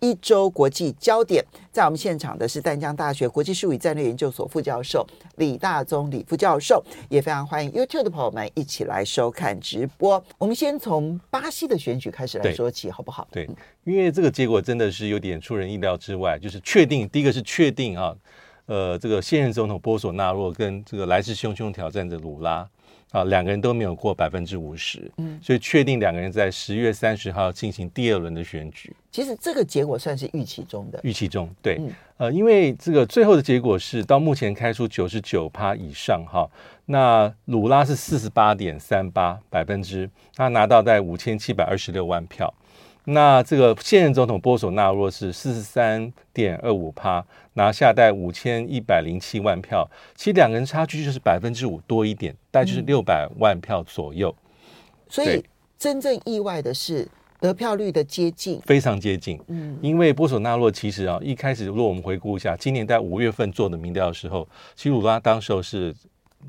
一周国际焦点，在我们现场的是淡江大学国际事务与战略研究所副教授李大宗李副教授，也非常欢迎 YouTube 的朋友们一起来收看直播。我们先从巴西的选举开始来说起，好不好？对，因为这个结果真的是有点出人意料之外，就是确定第一个是确定啊，呃，这个现任总统波索纳洛跟这个来势汹汹挑战的鲁拉。啊，两个人都没有过百分之五十，嗯，所以确定两个人在十月三十号进行第二轮的选举。其实这个结果算是预期中的，预期中，对，嗯、呃，因为这个最后的结果是到目前开出九十九趴以上，哈，那鲁拉是四十八点三八百分之，他拿到在五千七百二十六万票。那这个现任总统波索纳洛是四十三点二五趴，拿下带五千一百零七万票，其实两个人差距就是百分之五多一点，大概就是六百万票左右。所以真正意外的是得票率的接近，非常接近。嗯，因为波索纳洛其实啊，一开始如果我们回顾一下，今年在五月份做的民调的时候，其实鲁拉当时候是。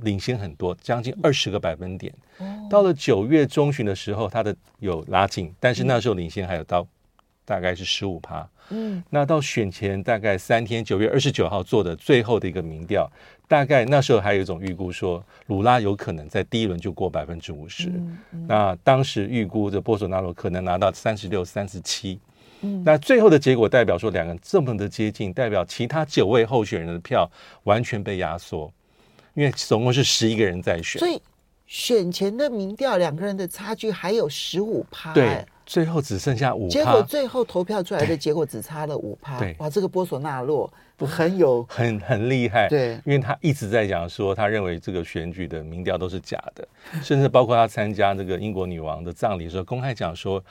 领先很多，将近二十个百分点。到了九月中旬的时候，他的有拉近，但是那时候领先还有到大概是十五趴。嗯，那到选前大概三天，九月二十九号做的最后的一个民调，大概那时候还有一种预估说，鲁拉有可能在第一轮就过百分之五十。那当时预估的波索纳罗可能拿到三十六、三十七。嗯，那最后的结果代表说，两个人这么的接近，代表其他九位候选人的票完全被压缩。因为总共是十一个人在选，所以选前的民调两个人的差距还有十五趴，对，最后只剩下五趴。结果最后投票出来的结果只差了五趴，对，哇，这个波索纳洛很有很很厉害，对，因为他一直在讲说，他认为这个选举的民调都是假的，甚至包括他参加这个英国女王的葬礼的时候，公开讲说，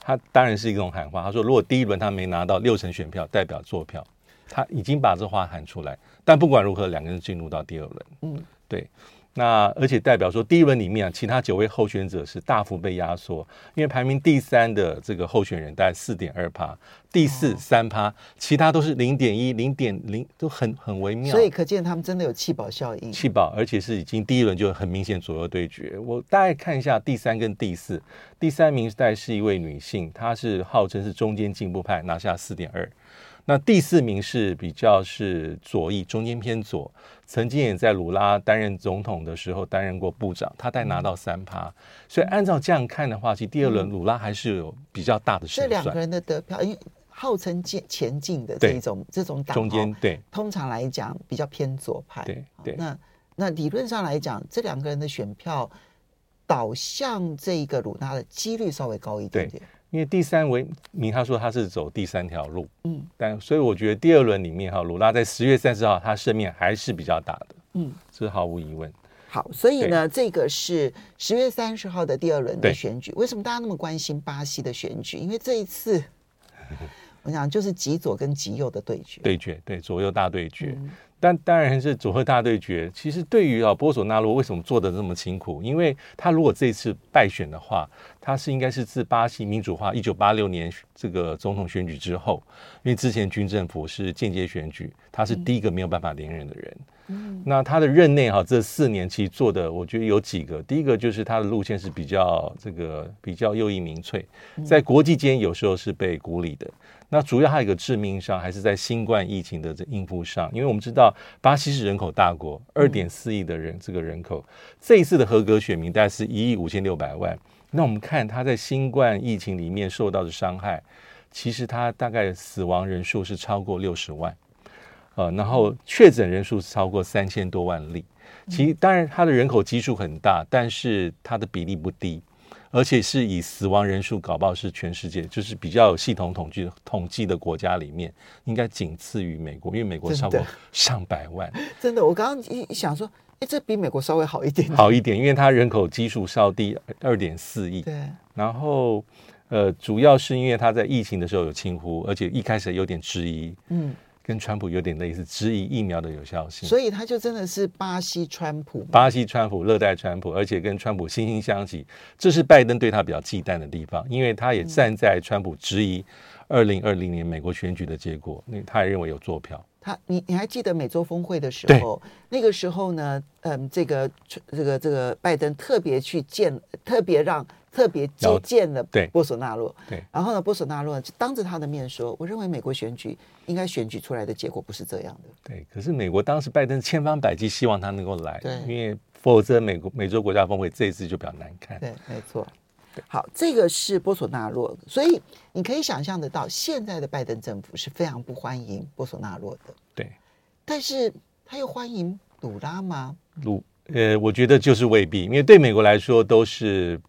他当然是一种喊话，他说如果第一轮他没拿到六成选票，代表作票。他已经把这话喊出来，但不管如何，两个人进入到第二轮。嗯，对。那而且代表说，第一轮里面啊，其他九位候选者是大幅被压缩，因为排名第三的这个候选人大概四点二趴，第四三趴，哦，其他都是零点一、零点零，都很很微妙。所以可见他们真的有气保效应。气保，而且是已经第一轮就很明显左右对决。我大概看一下第三跟第四，第三名大概是一位女性，她是号称是中间进步派，拿下四点二。那第四名是比较是左翼，中间偏左，曾经也在鲁拉担任总统的时候担任过部长，他带拿到三趴，所以按照这样看的话，其实第二轮鲁拉还是有比较大的胜算。这两个人的得票，因为号称前前进的这种这种党，中间对，通常来讲比较偏左派。对对，那那理论上来讲，这两个人的选票导向这个鲁拉的几率稍微高一点点。因为第三位名，他说他是走第三条路，嗯，但所以我觉得第二轮里面哈，鲁拉在十月三十号他胜面还是比较大的，嗯，这是毫无疑问。好，所以呢，这个是十月三十号的第二轮的选举。为什么大家那么关心巴西的选举？因为这一次，我想就是极左跟极右的对决，对决，对左右大对决。嗯但当然是组合大对决。其实对于啊波索纳洛为什么做的这么辛苦？因为他如果这次败选的话，他是应该是自巴西民主化一九八六年这个总统选举之后，因为之前军政府是间接选举，他是第一个没有办法连任的人。嗯，那他的任内哈这四年其实做的，我觉得有几个。第一个就是他的路线是比较这个比较右翼民粹，在国际间有时候是被孤立的。那主要还有一个致命伤，还是在新冠疫情的这应付上，因为我们知道巴西是人口大国，二点四亿的人，这个人口，这一次的合格选民大概是一亿五千六百万。那我们看他在新冠疫情里面受到的伤害，其实他大概死亡人数是超过六十万，呃，然后确诊人数是超过三千多万例。其实当然它的人口基数很大，但是它的比例不低。而且是以死亡人数搞不好是全世界就是比较有系统统计统计的国家里面，应该仅次于美国，因为美国超过上百万。真的，我刚刚一想说，哎，这比美国稍微好一点，好一点，因为它人口基数稍低，二点四亿。对。然后，呃，主要是因为他在疫情的时候有轻忽，而且一开始有点质疑。嗯。跟川普有点类似，质疑疫苗的有效性。所以他就真的是巴西川普，巴西川普，热带川普，而且跟川普惺惺相惜，这是拜登对他比较忌惮的地方，因为他也站在川普质疑二零二零年美国选举的结果，那他也认为有坐票。他，你你还记得美洲峰会的时候？那个时候呢，嗯，这个这个这个拜登特别去见，特别让特别接见了波索纳洛。对，然后呢，波索纳洛就当着他的面说：“我认为美国选举应该选举出来的结果不是这样的。”对，可是美国当时拜登千方百计希望他能够来，对，因为否则美国美洲国家峰会这一次就比较难看。对，没错。好，这个是波索纳洛，所以你可以想象得到，现在的拜登政府是非常不欢迎波索纳洛的。对，但是他又欢迎鲁拉吗？鲁，呃，我觉得就是未必，因为对美国来说都是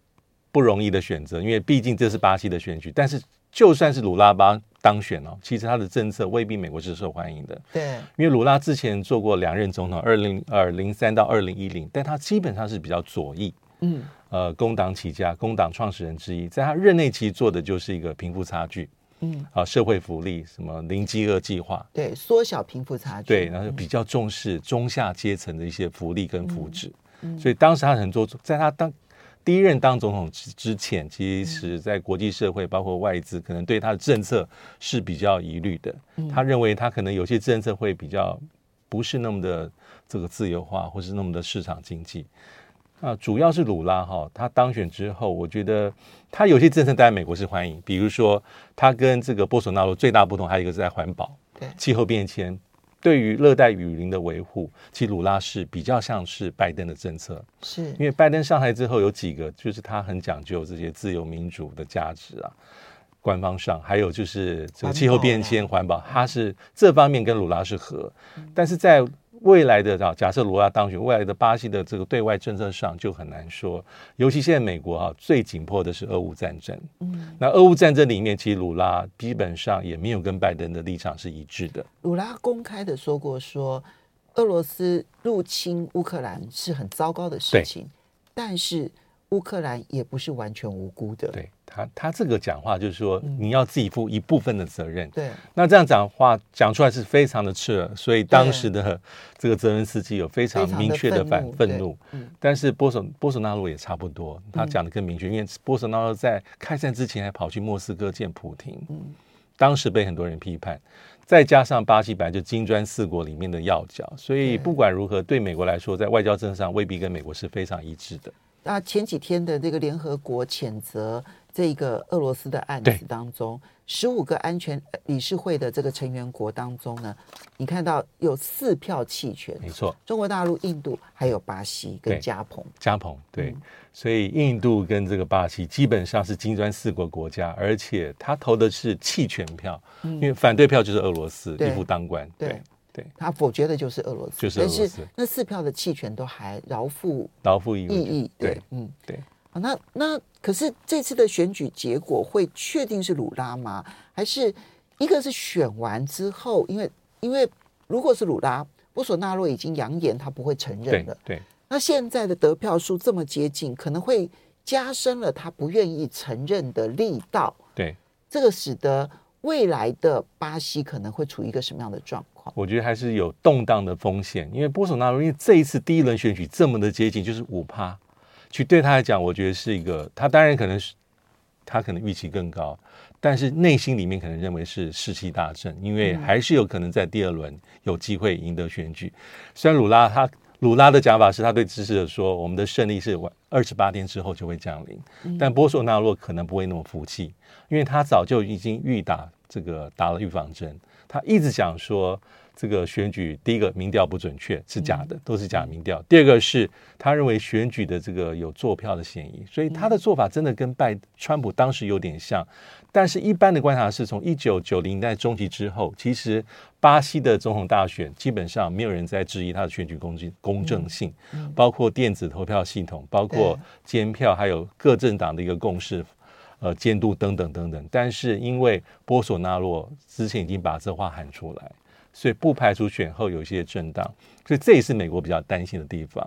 不容易的选择，因为毕竟这是巴西的选举。但是就算是鲁拉巴当选哦，其实他的政策未必美国是受欢迎的。对，因为鲁拉之前做过两任总统，二零二零三到二零一零，但他基本上是比较左翼。嗯。呃，工党起家，工党创始人之一，在他任内其实做的就是一个贫富差距，嗯，啊，社会福利，什么零饥饿计划，对，缩小贫富差距，对，然后比较重视中下阶层的一些福利跟福祉，嗯，所以当时他很多，在他当第一任当总统之之前，其实在国际社会，包括外资，可能对他的政策是比较疑虑的，他认为他可能有些政策会比较不是那么的这个自由化，或是那么的市场经济。啊，主要是鲁拉哈，他当选之后，我觉得他有些政策在美国是欢迎，比如说他跟这个波索纳罗最大不同，还有一个是在环保、对。气候变迁，对于热带雨林的维护，其实鲁拉是比较像是拜登的政策，是。因为拜登上台之后有几个，就是他很讲究这些自由民主的价值啊，官方上还有就是这个气候变迁、环保，他是这方面跟鲁拉是合，但是在未来的啊，假设卢拉当选，未来的巴西的这个对外政策上就很难说。尤其现在美国啊，最紧迫的是俄乌战争。嗯，那俄乌战争里面，其实鲁拉基本上也没有跟拜登的立场是一致的。鲁拉公开的说过说，俄罗斯入侵乌克兰是很糟糕的事情，但是乌克兰也不是完全无辜的。对。他他这个讲话就是说，你要自己负一部分的责任。对，那这样讲话讲出来是非常的刺耳，所以当时的这个泽连斯基有非常明确的反愤怒。但是波索波索纳罗也差不多，他讲的更明确，因为波索纳罗在开战之前还跑去莫斯科见普亭，当时被很多人批判。再加上巴西本来就金砖四国里面的要角，所以不管如何，对美国来说，在外交政策上未必跟美国是非常一致的。那前几天的这个联合国谴责。这个俄罗斯的案子当中，十五个安全理事会的这个成员国当中呢，你看到有四票弃权，没错，中国大陆、印度还有巴西跟加蓬，加蓬对、嗯，所以印度跟这个巴西基本上是金砖四国国家，而且他投的是弃权票、嗯，因为反对票就是俄罗斯一夫当关，对对，对，他否决的就是俄罗斯，就是俄罗斯，那四票的弃权都还饶富饶富意义，对，嗯，对。那那可是这次的选举结果会确定是鲁拉吗？还是一个是选完之后，因为因为如果是鲁拉，波索纳洛已经扬言他不会承认了。对，对，那现在的得票数这么接近，可能会加深了他不愿意承认的力道。对，这个使得未来的巴西可能会处于一个什么样的状况？我觉得还是有动荡的风险，因为波索纳洛因为这一次第一轮选举这么的接近，就是五趴。去对他来讲，我觉得是一个，他当然可能是他可能预期更高，但是内心里面可能认为是士气大振，因为还是有可能在第二轮有机会赢得选举。虽然鲁拉他鲁拉的讲法是他对支持者说，我们的胜利是晚二十八天之后就会降临，但波索纳洛可能不会那么服气，因为他早就已经预打这个打了预防针，他一直讲说。这个选举，第一个民调不准确，是假的，都是假民调。第二个是他认为选举的这个有作票的嫌疑，所以他的做法真的跟拜川普当时有点像。但是，一般的观察是从一九九零年代中期之后，其实巴西的总统大选基本上没有人在质疑他的选举公正公正性，包括电子投票系统，包括监票，还有各政党的一个共识，呃，监督等等等等。但是，因为波索纳洛之前已经把这话喊出来。所以不排除选后有一些震荡，所以这也是美国比较担心的地方。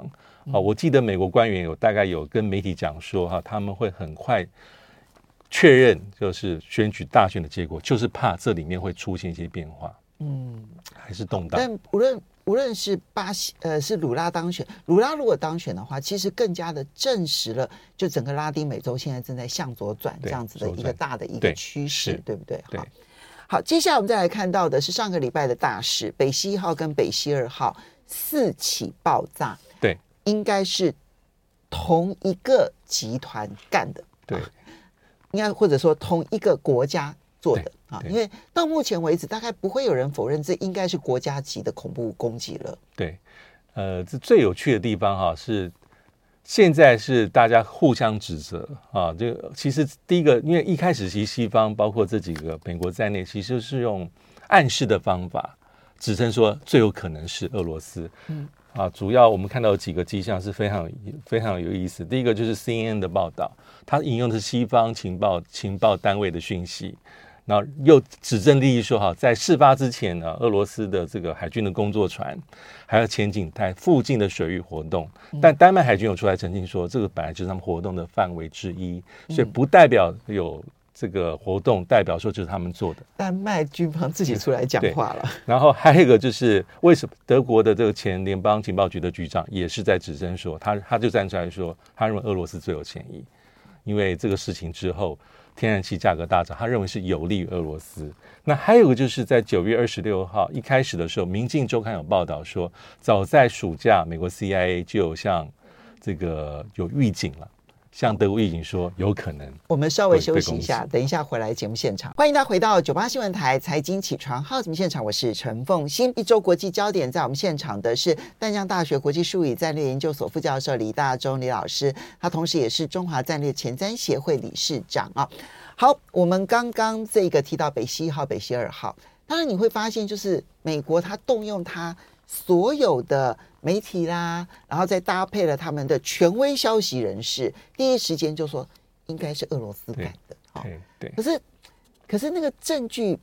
啊，我记得美国官员有大概有跟媒体讲说，哈，他们会很快确认，就是选举大选的结果，就是怕这里面会出现一些变化。嗯，还是动荡。但无论无论是巴西呃是鲁拉当选，鲁拉如果当选的话，其实更加的证实了，就整个拉丁美洲现在正在向左转这样子的一个大的一个趋势，对不对？好，好，接下来我们再来看到的是上个礼拜的大事，北溪一号跟北溪二号四起爆炸，对，应该是同一个集团干的，对，应该或者说同一个国家做的。啊，因为到目前为止，大概不会有人否认这应该是国家级的恐怖攻击了。对，呃，这最有趣的地方哈是，现在是大家互相指责啊。这个其实第一个，因为一开始其实西方包括这几个美国在内，其实是用暗示的方法指称说最有可能是俄罗斯。嗯，啊，主要我们看到有几个迹象是非常非常有意思。第一个就是 CNN 的报道，它引用的是西方情报情报单位的讯息。然后又指证利益说，哈，在事发之前呢，俄罗斯的这个海军的工作船还有前警在附近的水域活动，但丹麦海军有出来澄清说，这个本来就是他们活动的范围之一，所以不代表有这个活动，代表说就是他们做的。丹麦军方自己出来讲话了。然后还有一个就是，为什么德国的这个前联邦情报局的局长也是在指证说，他他就站出来说，他认为俄罗斯最有嫌疑，因为这个事情之后。天然气价格大涨，他认为是有利于俄罗斯。那还有个就是在九月二十六号一开始的时候，《明镜周刊》有报道说，早在暑假，美国 CIA 就有向这个有预警了。向德国预警说有可能。我们稍微休息一下，等一下回来节目现场。欢迎大家回到九八新闻台财经起床号节目现场，我是陈凤新。一周国际焦点，在我们现场的是淡江大学国际术语战略研究所副教授李大中李老师，他同时也是中华战略前瞻协会理事长啊。好，我们刚刚这个提到北溪一号、北溪二号，当然你会发现，就是美国它动用它所有的。媒体啦，然后再搭配了他们的权威消息人士，第一时间就说应该是俄罗斯干的。对对。可是，可是那个证据，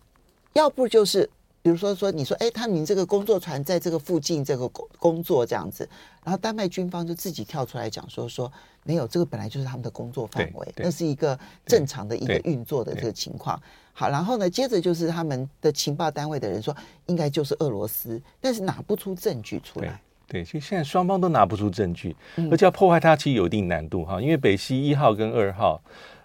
要不就是比如说说你说，哎，他们这个工作船在这个附近这个工工作这样子，然后丹麦军方就自己跳出来讲说说没有，这个本来就是他们的工作范围，那是一个正常的一个运作的这个情况。好，然后呢，接着就是他们的情报单位的人说应该就是俄罗斯，但是拿不出证据出来。对，其实现在双方都拿不出证据，而且要破坏它，其实有一定难度哈。因为北溪一号跟二号，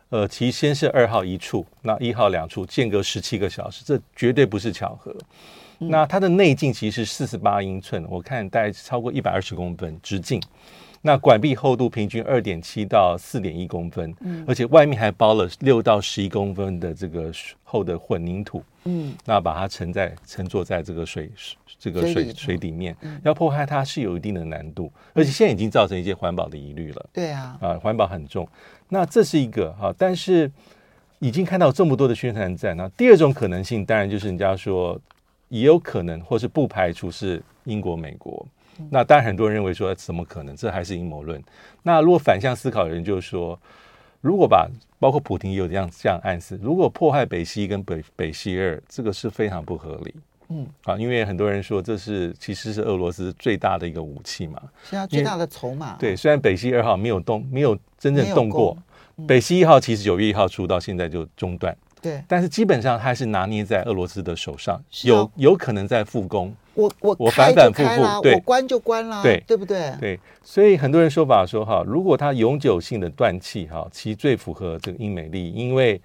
呃，其实先是二号一处，那一号两处，间隔十七个小时，这绝对不是巧合。那它的内径其实是四十八英寸，我看大概超过一百二十公分直径。那管壁厚度平均二点七到四点一公分，嗯，而且外面还包了六到十一公分的这个厚的混凝土，嗯，那把它沉在沉坐在这个水这个水水底面，要破坏它是有一定的难度，而且现在已经造成一些环保的疑虑了，对啊，啊，环保很重，那这是一个哈，但是已经看到这么多的宣传战，那第二种可能性当然就是人家说也有可能，或是不排除是英国、美国。那当然，很多人认为说，怎么可能？这还是阴谋论。那如果反向思考的人就是说，如果把包括普丁也有这样这样暗示，如果迫害北溪跟北北溪二，这个是非常不合理。嗯，啊，因为很多人说这是其实是俄罗斯最大的一个武器嘛，是啊，最大的筹码。对，虽然北溪二号没有动，没有真正动过，嗯、北溪一号其实九月一号出到现在就中断。对，但是基本上还是拿捏在俄罗斯的手上，有有可能在复工。我我我反反复复，对，我关就关啦，对，对不对？对，所以很多人说法说哈，如果它永久性的断气哈，其实最符合这个英美利益，因为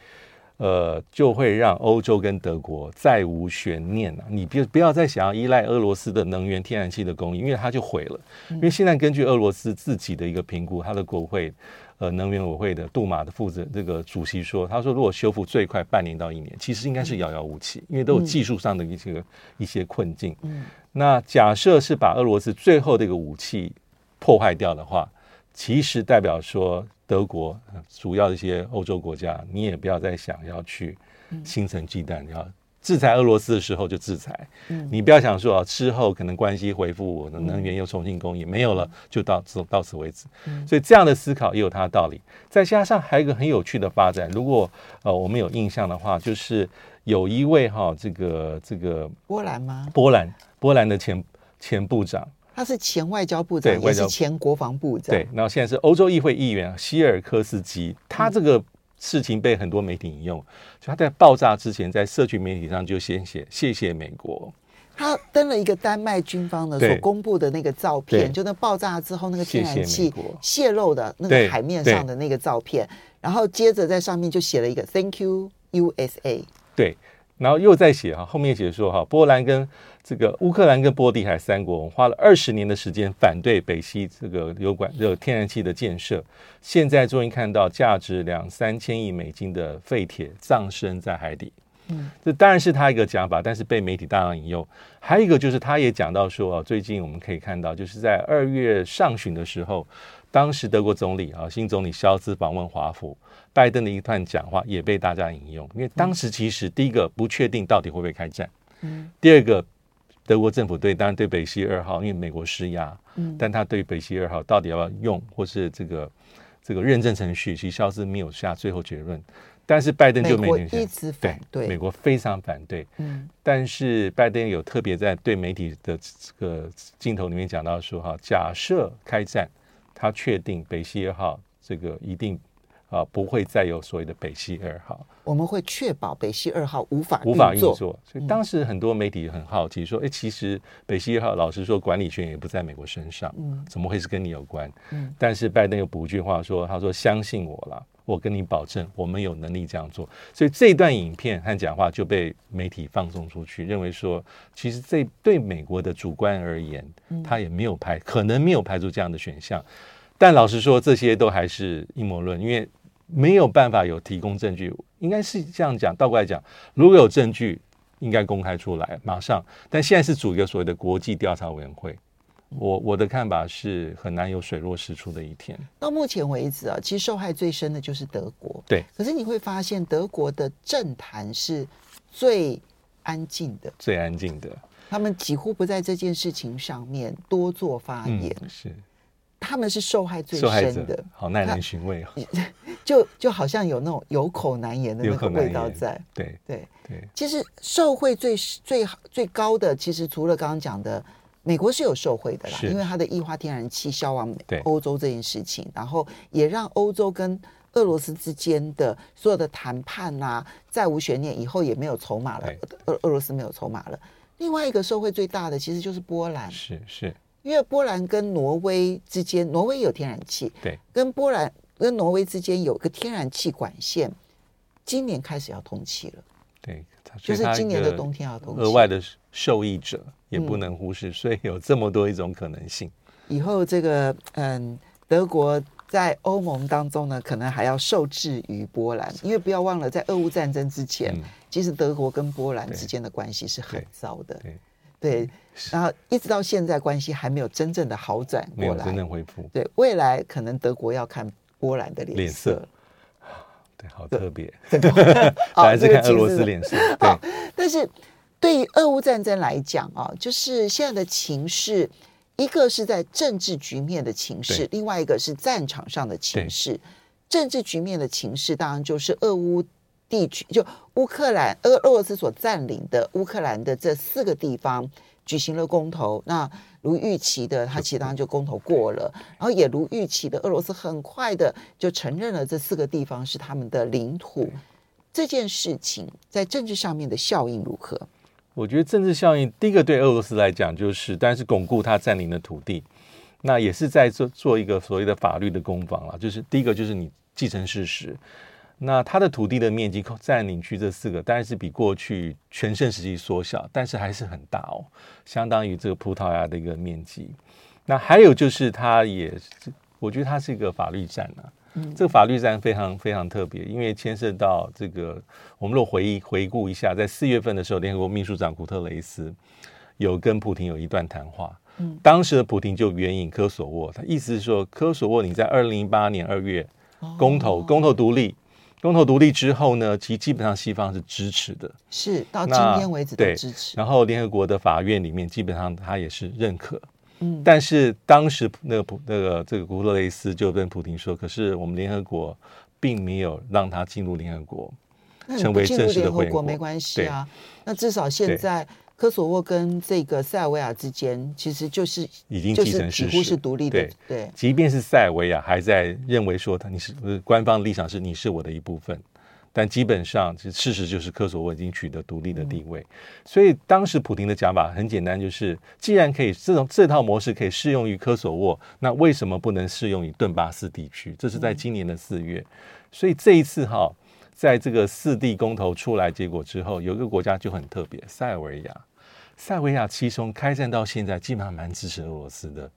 呃，就会让欧洲跟德国再无悬念了。你别不要再想要依赖俄罗斯的能源天然气的供应，因为它就毁了。因为现在根据俄罗斯自己的一个评估，它的国会。呃，能源委会的杜马的负责这个主席说，他说如果修复最快半年到一年，其实应该是遥遥无期，因为都有技术上的一些、嗯、一些困境。嗯，那假设是把俄罗斯最后的一个武器破坏掉的话，其实代表说德国主要的一些欧洲国家，你也不要再想要去心存忌惮，要。制裁俄罗斯的时候就制裁，嗯、你不要想说啊，之后可能关系恢复，我的能源又重新供应，嗯、没有了就到此到此为止。嗯、所以这样的思考也有它的道理。再加上还有一个很有趣的发展，如果呃我们有印象的话，就是有一位哈、哦、这个这个波兰吗？波兰波兰的前前部长，他是前外交部长，也是前国防部长。对，然后现在是欧洲议会议员希尔科斯基，他这个。事情被很多媒体引用，就他在爆炸之前，在社群媒体上就先写谢谢美国。他登了一个丹麦军方的所公布的那个照片，就那爆炸之后那个天然气泄漏的那个海面上的那个照片，然后接着在上面就写了一个 Thank you USA。对，然后又再写哈，后面写说哈，波兰跟这个乌克兰跟波地海三国，我们花了二十年的时间反对北溪这个油管这个天然气的建设，现在终于看到价值两三千亿美金的废铁葬身在海底。嗯，这当然是他一个讲法，但是被媒体大量引用。还有一个就是，他也讲到说，最近我们可以看到，就是在二月上旬的时候，当时德国总理啊，新总理肖兹访问华府，拜登的一段讲话也被大家引用。因为当时其实第一个不确定到底会不会开战，嗯，第二个德国政府对当然对北溪二号，因为美国施压，嗯，但他对北溪二号到底要不要用，或是这个这个认证程序，其实肖兹没有下最后结论。但是拜登就没明显，一直反对，对美国非常反对。嗯，但是拜登有特别在对媒体的这个镜头里面讲到说，哈，假设开战，他确定北溪二号这个一定啊不会再有所谓的北溪二号。我们会确保北溪二号无法无法运作。所以当时很多媒体很好奇说，哎，其实北溪二号老实说管理权也不在美国身上，嗯，怎么会是跟你有关？嗯，但是拜登又补一句话说，他说相信我了。我跟你保证，我们有能力这样做。所以这段影片和讲话就被媒体放送出去，认为说，其实这对美国的主观而言，他也没有排，可能没有排除这样的选项。但老实说，这些都还是阴谋论，因为没有办法有提供证据。应该是这样讲，倒过来讲，如果有证据，应该公开出来，马上。但现在是组一个所谓的国际调查委员会。我我的看法是很难有水落石出的一天。到目前为止啊，其实受害最深的就是德国。对，可是你会发现德国的政坛是最安静的，最安静的。他们几乎不在这件事情上面多做发言。嗯、是，他们是受害最深的，好耐人寻味哦。就就好像有那种有口难言的那个味道在。对对对。其实受惠最最最高的，其实除了刚刚讲的。美国是有受惠的啦，因为它的液化天然气销往欧洲这件事情，然后也让欧洲跟俄罗斯之间的所有的谈判啊，再无悬念，以后也没有筹码了。俄俄罗斯没有筹码了。另外一个受惠最大的其实就是波兰，是是，因为波兰跟挪威之间，挪威有天然气，对，跟波兰跟挪威之间有个天然气管线，今年开始要通气了。对，就是今年的冬天要通气。额外的受益者。也不能忽视，所以有这么多一种可能性。以后这个嗯，德国在欧盟当中呢，可能还要受制于波兰，因为不要忘了，在俄乌战争之前，其实德国跟波兰之间的关系是很糟的。对，然后一直到现在，关系还没有真正的好转过来，真正恢复。对，未来可能德国要看波兰的脸色。对，好特别。本来是看俄罗斯脸色。对，但是。对于俄乌战争来讲啊，就是现在的情势，一个是在政治局面的情势，另外一个是战场上的情势。政治局面的情势，当然就是俄乌地区，就乌克兰、俄俄罗斯所占领的乌克兰的这四个地方举行了公投。那如预期的，他其实当然就公投过了，然后也如预期的，俄罗斯很快的就承认了这四个地方是他们的领土。这件事情在政治上面的效应如何？我觉得政治效应，第一个对俄罗斯来讲就是，但是巩固他占领的土地，那也是在做做一个所谓的法律的攻防了。就是第一个就是你继承事实，那它的土地的面积占领区这四个，当然是比过去全盛时期缩小，但是还是很大哦，相当于这个葡萄牙的一个面积。那还有就是，它也，我觉得它是一个法律战呢、啊。这个法律战非常非常特别，因为牵涉到这个，我们若回忆回顾一下，在四月份的时候，联合国秘书长古特雷斯有跟普廷有一段谈话。嗯，当时的普廷就援引科索沃，他意思是说，科索沃你在二零一八年二月公投，公投独立，公投独立之后呢，其实基本上西方是支持的，是到今天为止都支持。然后联合国的法院里面，基本上他也是认可。嗯，但是当时那个普那个这个古特雷斯就跟普亭说，可是我们联合国并没有让他进入联合国，成为正式的会员国。没关系啊，那至少现在科索沃跟这个塞尔维亚之间，其实就是已经既成事实，几乎是独立的。对，对，即便是塞尔维亚还在认为说他你是官方立场是你是我的一部分，但基本上事实就是科索沃已经取得独立的地位。嗯、所以当时普丁的讲法很简单，就是既然可以这种这套模式可以适用于科索沃，那为什么不能适用于顿巴斯地区？这是在今年的四月。嗯、所以这一次哈。在这个四地公投出来结果之后，有一个国家就很特别，塞尔维亚。塞尔维亚其实从开战到现在，基本上蛮支持俄罗斯的。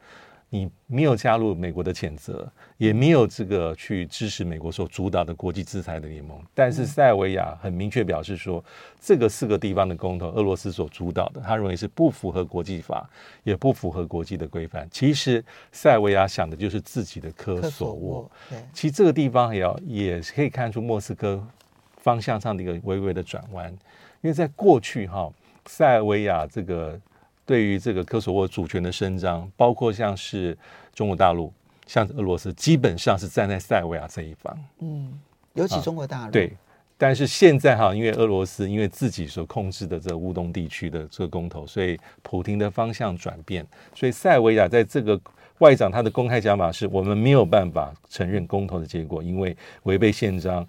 你没有加入美国的谴责，也没有这个去支持美国所主导的国际制裁的联盟。但是塞尔维亚很明确表示说，这个四个地方的公投，俄罗斯所主导的，他认为是不符合国际法，也不符合国际的规范。其实塞尔维亚想的就是自己的科索沃。其实这个地方也要也可以看出莫斯科方向上的一个微微的转弯，因为在过去哈，塞尔维亚这个。对于这个科索沃主权的伸张，包括像是中国大陆、像俄罗斯，基本上是站在塞尔维亚这一方。嗯，尤其中国大陆。啊、对，但是现在哈，因为俄罗斯因为自己所控制的这个乌东地区的这个公投，所以普丁的方向转变，所以塞尔维亚在这个外长他的公开讲法是：我们没有办法承认公投的结果，因为违背宪章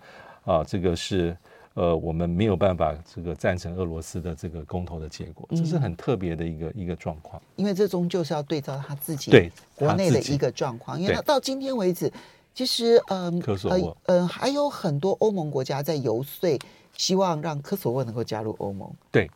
啊，这个是。呃，我们没有办法这个赞成俄罗斯的这个公投的结果，这是很特别的一个一个状况。因为这终究是要对照他自己对国内的一个状况，因为他到今天为止，其实嗯，科索沃嗯还有很多欧盟国家在游说，希望让科索沃能够加入欧盟。对，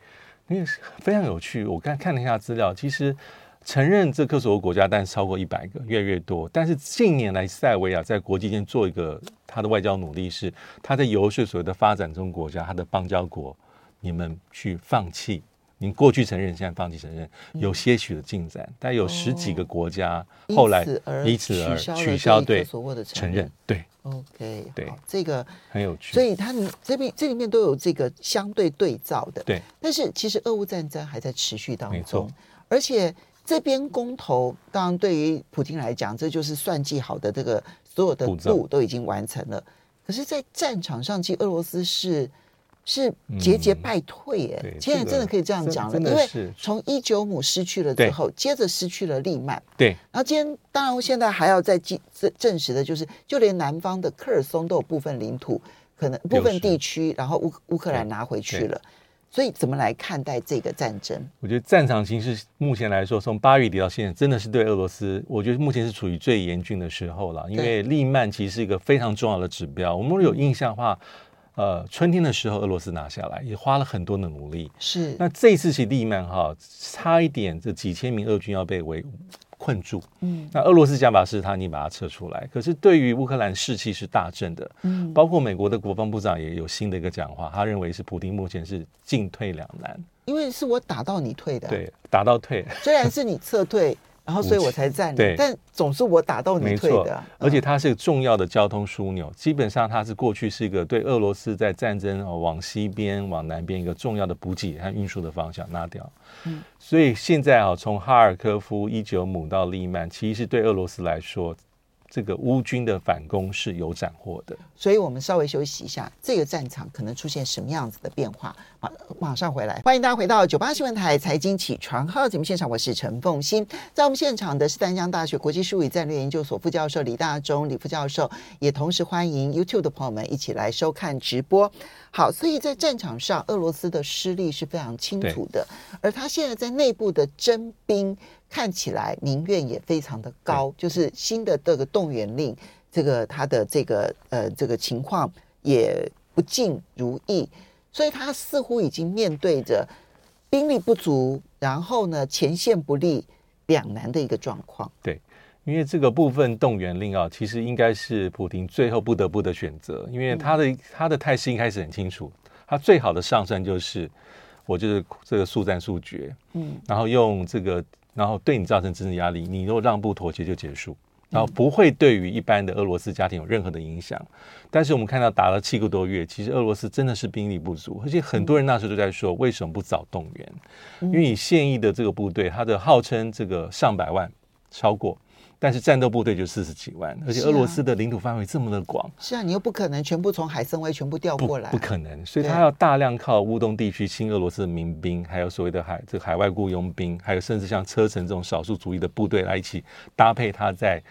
因为非常有趣，我刚看了一下资料，其实。承认这科索沃国家，但是超过一百个，越来越多。但是近年来，塞尔维亚在国际间做一个他的外交努力，是他在游说所谓的发展中国家，他的邦交国，你们去放弃，你过去承认，现在放弃承认，有些许的进展。嗯、但有十几个国家后来因此而取消对科索沃的承认。对，OK，对，这个很有趣。所以他这边这里面都有这个相对对照的。对，但是其实俄乌战争还在持续当中，没错，而且。这边公投，当然对于普京来讲，这就是算计好的这个所有的路都已经完成了。可是，在战场上，其实俄罗斯是是节节败退，哎，现在真的可以这样讲了，因为从伊久姆失去了之后，接着失去了利曼，对。然后今天，当然现在还要再证证实的就是，就连南方的科尔松都有部分领土，可能部分地区，然后乌乌克兰拿回去了。所以怎么来看待这个战争？我觉得战场形势目前来说，从八月底到现在，真的是对俄罗斯，我觉得目前是处于最严峻的时候了。因为利曼其实是一个非常重要的指标。我们如果有印象的话，呃，春天的时候俄罗斯拿下来，也花了很多的努力。是。那这一次其实利曼哈，差一点这几千名俄军要被围。困住，嗯，那俄罗斯加把是他，你把它撤出来。可是对于乌克兰士气是大振的，嗯，包括美国的国防部长也有新的一个讲话，他认为是普丁目前是进退两难，因为是我打到你退的，对，打到退，虽然是你撤退。然后，所以我才站。对，但总是我打到你退的。而且它是个重要的交通枢纽，基本上它是过去是一个对俄罗斯在战争往西边、往南边一个重要的补给和运输的方向拿掉。嗯，所以现在啊，从哈尔科夫、伊久姆到利曼，其实对俄罗斯来说。这个乌军的反攻是有斩获的，所以我们稍微休息一下。这个战场可能出现什么样子的变化？马马上回来，欢迎大家回到九八新闻台财经起床号节目现场，我是陈凤欣。在我们现场的是丹江大学国际事务与战略研究所副教授李大中李副教授，也同时欢迎 YouTube 的朋友们一起来收看直播。好，所以在战场上，俄罗斯的失利是非常清楚的，而他现在在内部的征兵。看起来民怨也非常的高，就是新的这个动员令，这个他的这个呃这个情况也不尽如意，所以他似乎已经面对着兵力不足，然后呢前线不利两难的一个状况。对，因为这个部分动员令啊，其实应该是普丁最后不得不的选择，因为他的、嗯、他的态势一开始很清楚，他最好的上升就是我就是这个速战速决，嗯，然后用这个。然后对你造成政治压力，你若让步妥协就结束，然后不会对于一般的俄罗斯家庭有任何的影响。但是我们看到打了七个多月，其实俄罗斯真的是兵力不足，而且很多人那时候都在说，为什么不早动员？因为你现役的这个部队，它的号称这个上百万超过，但是战斗部队就四十几万，而且俄罗斯的领土范围这么的广，是啊，你又不可能全部从海参崴全部调过来，不，不可能，所以他要大量靠乌东地区亲俄罗斯的民兵，还有所谓的海这个海外雇佣兵，还有甚至像车臣这种少数族裔的部队来一起搭配他在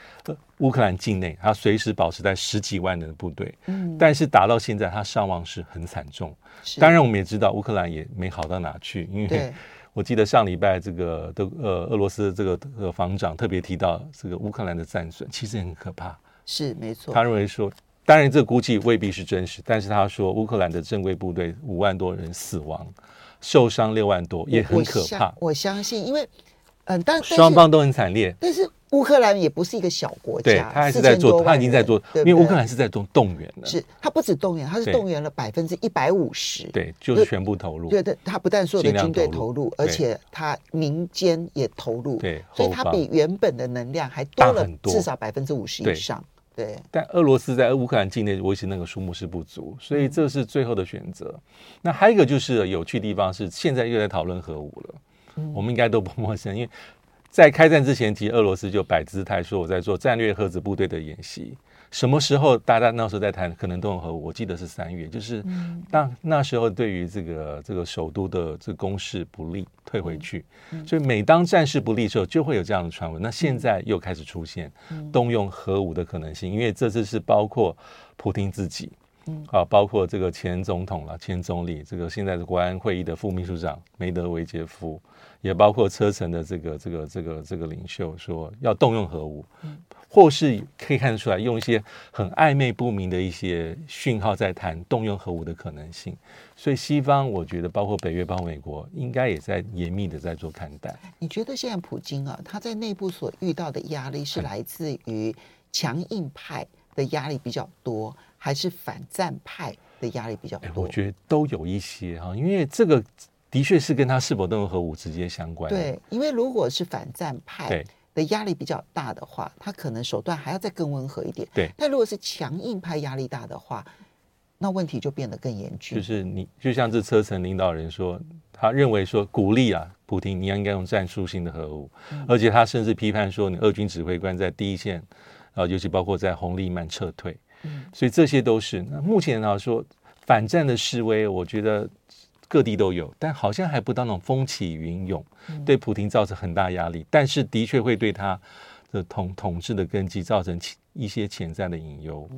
乌克兰境内，他随时保持在十几万人的部队，嗯，但是打到现在，他伤亡是很惨重。当然，我们也知道乌克兰也没好到哪去，因为。我记得上礼拜这个的呃俄罗斯的这个呃防长特别提到这个乌克兰的战损其实很可怕，是没错。他认为说，当然这个估计未必是真实，但是他说乌克兰的正规部队五万多人死亡，受伤六万多也很可怕。我，我相信，因为嗯，但双方都很惨烈，但是。乌克兰也不是一个小国家，对，他还是在做，他已经在做，因为乌克兰是在做动员了。是，他不止动员，他是动员了百分之一百五十，对，就是全部投入。对对，他不但所有的军队投入，而且他民间也投入，对，所以他比原本的能量还多了至少百分之五十以上。对，但俄罗斯在乌克兰境内维持那个数目是不足，所以这是最后的选择。那还有一个就是有趣的地方是，现在又在讨论核武了，我们应该都不陌生，因为。在开战之前，其实俄罗斯就摆姿态说我在做战略核子部队的演习。什么时候大家那时候在谈可能动用核武？我记得是三月，就是当那时候对于这个这个首都的这个攻势不利，退回去。所以每当战事不利的时候，就会有这样的传闻。那现在又开始出现动用核武的可能性，因为这次是包括普丁自己，啊，包括这个前总统了、前总理，这个现在的国安会议的副秘书长梅德韦杰夫。也包括车臣的这个这个这个这个领袖说要动用核武，或是可以看得出来用一些很暧昧不明的一些讯号在谈动用核武的可能性。所以西方我觉得包括北约、包括美国，应该也在严密的在做看待。你觉得现在普京啊，他在内部所遇到的压力是来自于强硬派的压力比较多，还是反战派的压力比较多？我觉得都有一些哈，因为这个。的确是跟他是否动用核武直接相关。对，因为如果是反战派的压力比较大的话，他可能手段还要再更温和一点。对，但如果是强硬派压力大的话，那问题就变得更严峻。就是你就像这车臣领导人说，他认为说鼓励啊，普京你要应该用战术性的核武，嗯、而且他甚至批判说，你俄军指挥官在第一线，啊，尤其包括在红利曼撤退。嗯，所以这些都是那目前啊说反战的示威，我觉得。各地都有，但好像还不到那种风起云涌，对普丁造成很大压力。但是的确会对他的统统治的根基造成一些潜在的隐忧。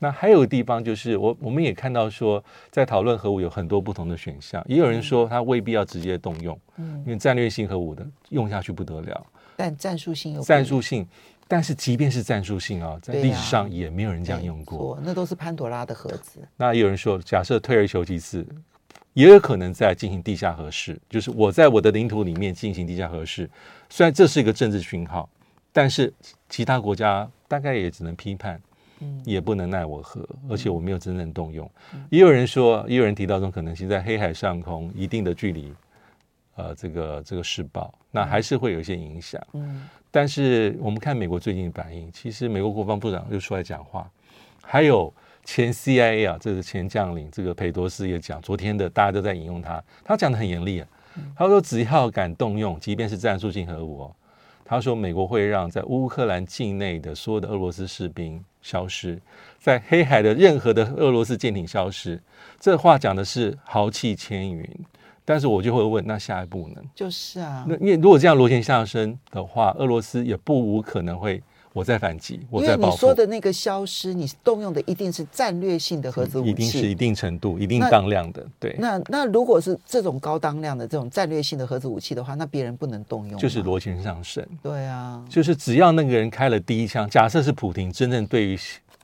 那还有地方就是，我我们也看到说，在讨论核武有很多不同的选项，也有人说他未必要直接动用，因为战略性核武的用下去不得了。但战术性有战术性，但是即便是战术性啊，在历史上也没有人这样用过。那都是潘多拉的盒子。那也有人说，假设退而求其次。也有可能在进行地下核试，就是我在我的领土里面进行地下核试。虽然这是一个政治讯号，但是其他国家大概也只能批判，也不能奈我何。而且我没有真正动用。也有人说，也有人提到这种可能性，在黑海上空一定的距离，呃，这个这个试爆，那还是会有一些影响。但是我们看美国最近的反应，其实美国国防部长又出来讲话，还有。前 CIA 啊，这个前将领，这个裴多斯也讲，昨天的大家都在引用他，他讲的很严厉啊。他说，只要敢动用，即便是战术性核武，哦，他说美国会让在乌克兰境内的所有的俄罗斯士兵消失，在黑海的任何的俄罗斯舰艇消失。这话讲的是豪气千云，但是我就会问，那下一步呢？就是啊，那因为如果这样螺旋上升的话，俄罗斯也不无可能会。我在反击，我在报复。因为你说的那个消失，你动用的一定是战略性的核子武器，一定是一定程度、一定当量的。对，那那如果是这种高当量的这种战略性的核子武器的话，那别人不能动用，就是螺旋上升。对啊，就是只要那个人开了第一枪，假设是普丁真正对于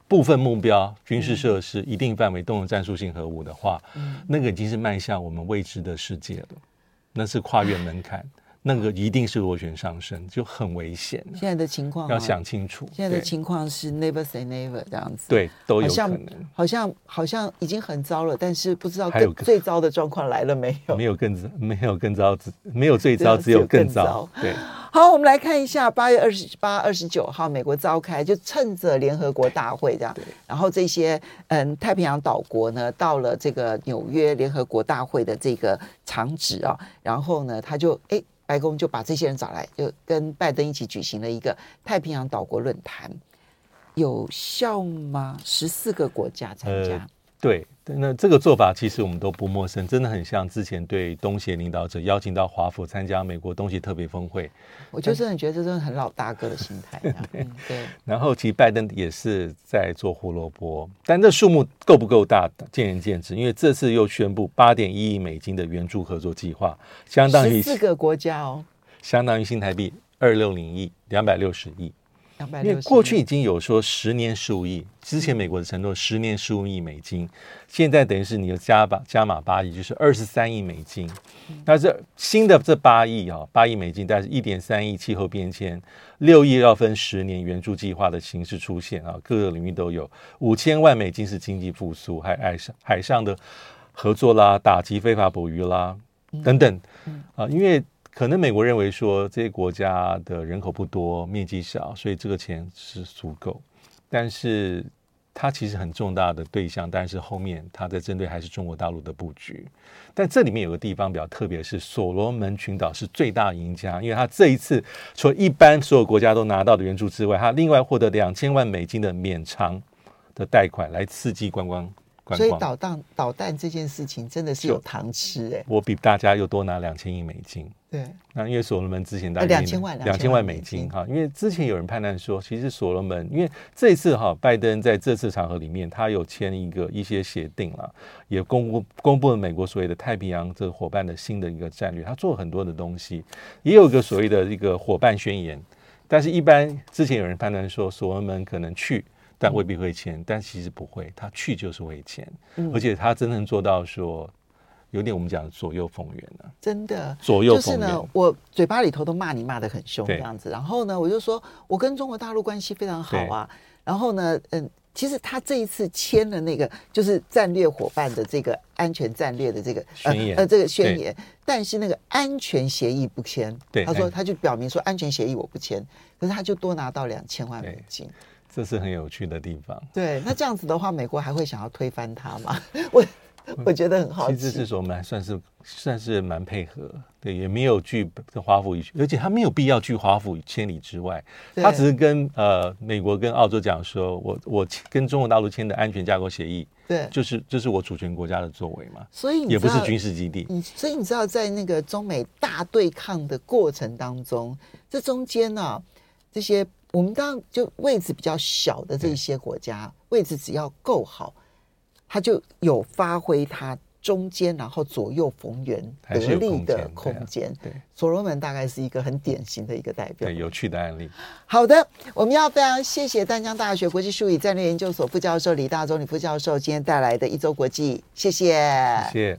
部分目标、军事设施一定范围动用战术性核武的话，嗯，那个已经是迈向我们未知的世界了，那是跨越门槛。那个一定是螺旋上升，就很危险。现在的情况要想清楚。现在的情况是 never say never 这样子。对，都有可能。好像好像好像已经很糟了，但是不知道更最糟的状况来了没有？没有更糟，没有更糟，只没有最 糟，只有更糟。对。好，我们来看一下八月二十八、二十九号，美国召开，就趁着联合国大会这样。然后这些嗯太平洋岛国呢，到了这个纽约联合国大会的这个场址啊，然后呢，他就哎。白宫就把这些人找来，就跟拜登一起举行了一个太平洋岛国论坛，有效吗？十四个国家参加。对，那这个做法其实我们都不陌生，真的很像之前对东协领导者邀请到华府参加美国东协特别峰会。我就真的觉得这真的很老大哥的心态。对、嗯、对。然后其实拜登也是在做胡萝卜，但这数目够不够大，见仁见智。因为这次又宣布八点一亿美金的援助合作计划，相当于四个国家哦，相当于新台币二六零亿，两百六十亿。因为过去已经有说十年十五亿，之前美国的承诺十年十五亿美金，现在等于是你要加把加码八亿，就是二十三亿美金。那这新的这八亿啊，八亿美金，但是一点三亿气候变迁，六亿要分十年援助计划的形式出现啊，各个领域都有。五千万美金是经济复苏，还海上海上的合作啦，打击非法捕鱼啦等等。啊，因为。可能美国认为说这些国家的人口不多，面积小，所以这个钱是足够。但是它其实很重大的对象，但是后面它在针对还是中国大陆的布局。但这里面有个地方比较特别，是所罗门群岛是最大赢家，因为它这一次除了一般所有国家都拿到的援助之外，它另外获得两千万美金的免偿的贷款来刺激观光。所以导弹导弹这件事情真的是有糖吃哎！我比大家又多拿两千亿美金。对，那因为所罗门之前大概两千万两千万美金。哈，因为之前有人判断说，其实所罗门因为这一次哈，拜登在这次场合里面，他有签一个一些协定了，也公布公布了美国所谓的太平洋这个伙伴的新的一个战略，他做了很多的东西，也有一个所谓的一个伙伴宣言，但是一般之前有人判断说，所罗门可能去。但未必会签，但其实不会，他去就是会签，嗯、而且他真正做到说，有点我们讲的左右逢源了，真的左右逢源。就是呢，我嘴巴里头都骂你骂得很凶这样子，然后呢，我就说我跟中国大陆关系非常好啊，然后呢，嗯，其实他这一次签了那个就是战略伙伴的这个安全战略的这个宣言，呃，这个宣言，但是那个安全协议不签，对，他说他就表明说安全协议我不签，可是他就多拿到两千万美金。这是很有趣的地方。对，那这样子的话，美国还会想要推翻他吗？我 我觉得很好奇。其实是说，蛮算是算是蛮配合，对，也没有拒华府，而且他没有必要拒华府千里之外。他只是跟呃美国跟澳洲讲说，我我跟中国大陆签的安全架构协议，对，就是这是我主权国家的作为嘛。所以也不是军事基地。所以你知道，在那个中美大对抗的过程当中，这中间呢、啊，这些。我们当就位置比较小的这些国家，位置只要够好，它就有发挥他中间然后左右逢源得力的空间。对，所罗门大概是一个很典型的一个代表，对，有趣的案例。好的，我们要非常谢谢淡江大学国际术语战略研究所副教授李大中李副教授今天带来的一周国际，谢谢，谢谢。